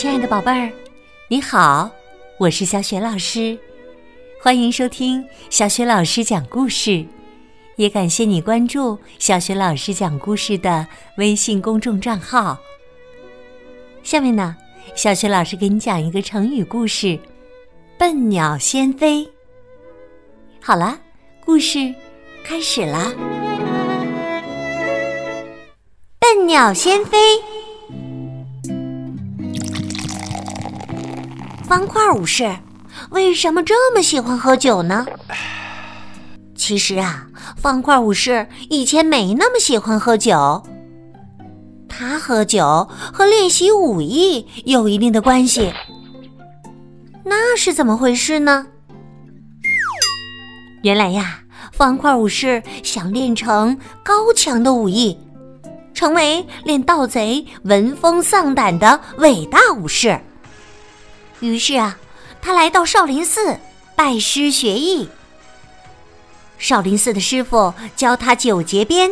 亲爱的宝贝儿，你好，我是小雪老师，欢迎收听小雪老师讲故事，也感谢你关注小雪老师讲故事的微信公众账号。下面呢，小雪老师给你讲一个成语故事“笨鸟先飞”。好了，故事开始啦！笨鸟先飞。方块武士为什么这么喜欢喝酒呢？其实啊，方块武士以前没那么喜欢喝酒。他喝酒和练习武艺有一定的关系。那是怎么回事呢？原来呀，方块武士想练成高强的武艺，成为练盗贼闻风丧胆的伟大武士。于是啊，他来到少林寺拜师学艺。少林寺的师傅教他九节鞭。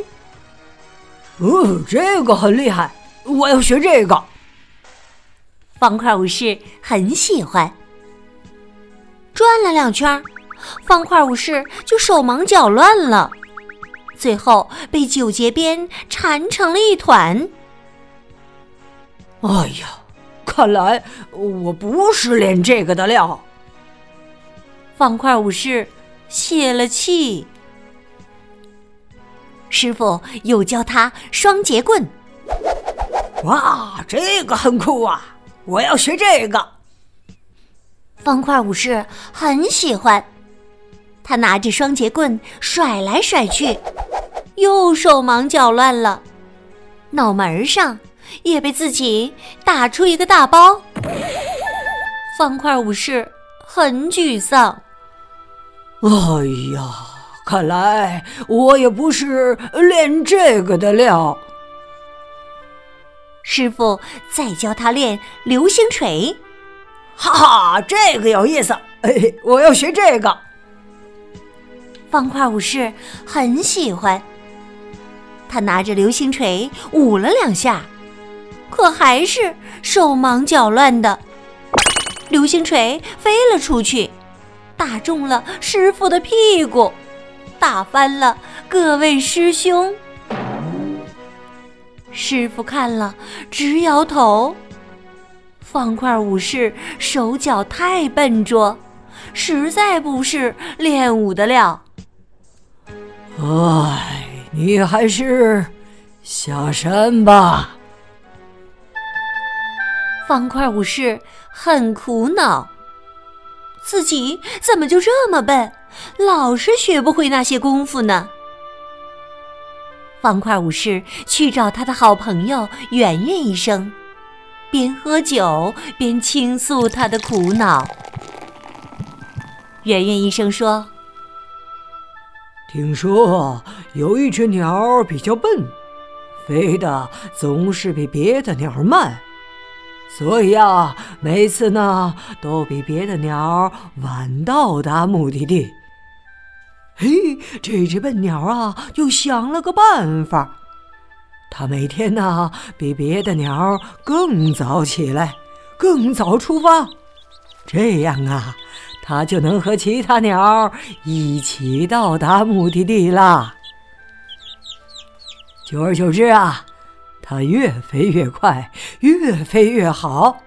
哦，这个很厉害，我要学这个。方块武士很喜欢。转了两圈，方块武士就手忙脚乱了，最后被九节鞭缠成了一团。哎呀！看来我不是练这个的料。方块武士泄了气。师傅又教他双节棍。哇，这个很酷啊！我要学这个。方块武士很喜欢，他拿着双节棍甩来甩去，又手忙脚乱了，脑门上。也被自己打出一个大包，方块武士很沮丧。哎呀，看来我也不是练这个的料。师傅再教他练流星锤，哈哈，这个有意思，哎，我要学这个。方块武士很喜欢，他拿着流星锤舞了两下。可还是手忙脚乱的，流星锤飞了出去，打中了师傅的屁股，打翻了各位师兄。师傅看了直摇头，方块武士手脚太笨拙，实在不是练武的料。唉，你还是下山吧。方块武士很苦恼，自己怎么就这么笨，老是学不会那些功夫呢？方块武士去找他的好朋友圆圆医生，边喝酒边倾诉他的苦恼。圆圆医生说：“听说有一只鸟比较笨，飞的总是比别的鸟慢。”所以啊，每次呢都比别的鸟晚到达目的地。嘿，这只笨鸟啊，就想了个办法。它每天呢比别的鸟更早起来，更早出发。这样啊，它就能和其他鸟一起到达目的地啦。久而久之啊。它越飞越快，越飞越好。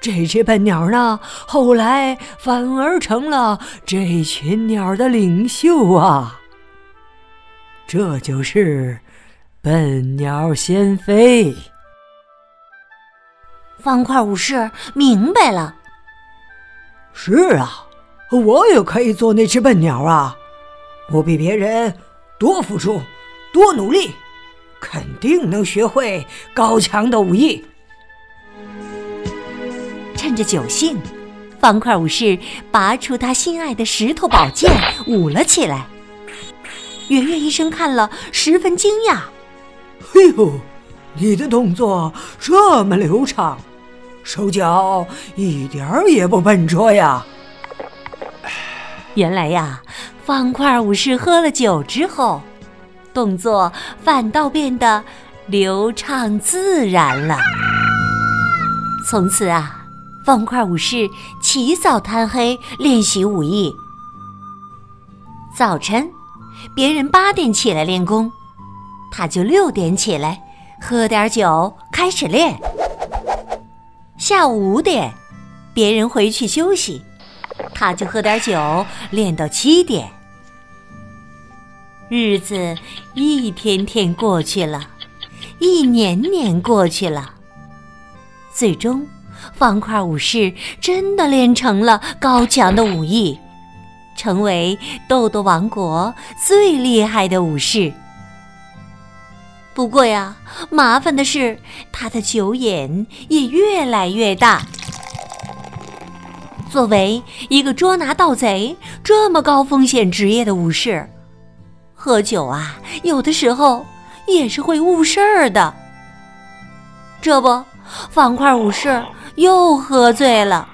这只笨鸟呢，后来反而成了这群鸟的领袖啊。这就是笨鸟先飞。方块武士明白了。是啊，我也可以做那只笨鸟啊！我比别人多付出，多努力。肯定能学会高强的武艺。趁着酒兴，方块武士拔出他心爱的石头宝剑，舞了起来。圆圆医生看了，十分惊讶：“嘿呦，你的动作这么流畅，手脚一点儿也不笨拙呀！”原来呀，方块武士喝了酒之后。动作反倒变得流畅自然了。从此啊，方块武士起早贪黑练习武艺。早晨，别人八点起来练功，他就六点起来，喝点酒开始练。下午五点，别人回去休息，他就喝点酒练到七点。日子一天天过去了，一年年过去了。最终，方块武士真的练成了高强的武艺，成为豆豆王国最厉害的武士。不过呀，麻烦的是他的酒瘾也越来越大。作为一个捉拿盗贼这么高风险职业的武士。喝酒啊，有的时候也是会误事儿的。这不，方块武士又喝醉了，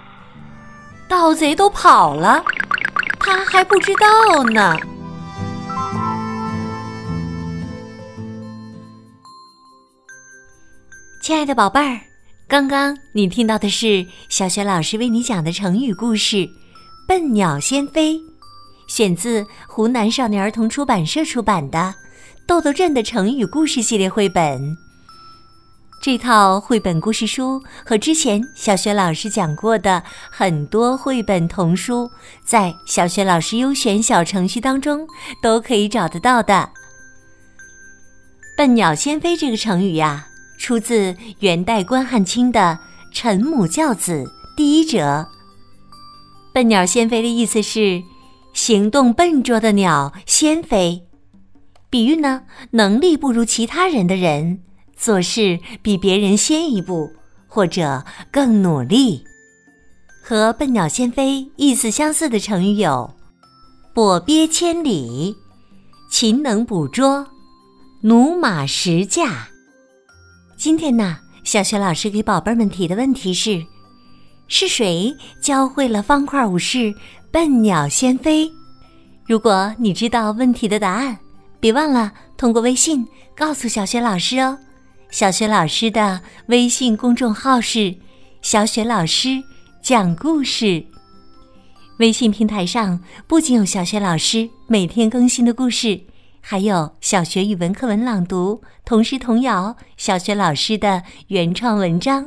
盗贼都跑了，他还不知道呢。亲爱的宝贝儿，刚刚你听到的是小雪老师为你讲的成语故事《笨鸟先飞》。选自湖南少年儿童出版社出版的《豆豆镇的成语故事系列绘本》。这套绘本故事书和之前小学老师讲过的很多绘本童书，在小学老师优选小程序当中都可以找得到的。笨鸟先飞这个成语呀，出自元代关汉卿的《陈母教子》第一折。笨鸟先飞的意思是。行动笨拙的鸟先飞，比喻呢能力不如其他人的人做事比别人先一步或者更努力。和“笨鸟先飞”意思相似的成语有“跛鳖千里”“勤能捕捉”“驽马十驾”。今天呢，小雪老师给宝贝们提的问题是：是谁教会了方块武士？笨鸟先飞。如果你知道问题的答案，别忘了通过微信告诉小雪老师哦。小雪老师的微信公众号是“小雪老师讲故事”。微信平台上不仅有小雪老师每天更新的故事，还有小学语文课文朗读、童诗童谣、小学老师的原创文章。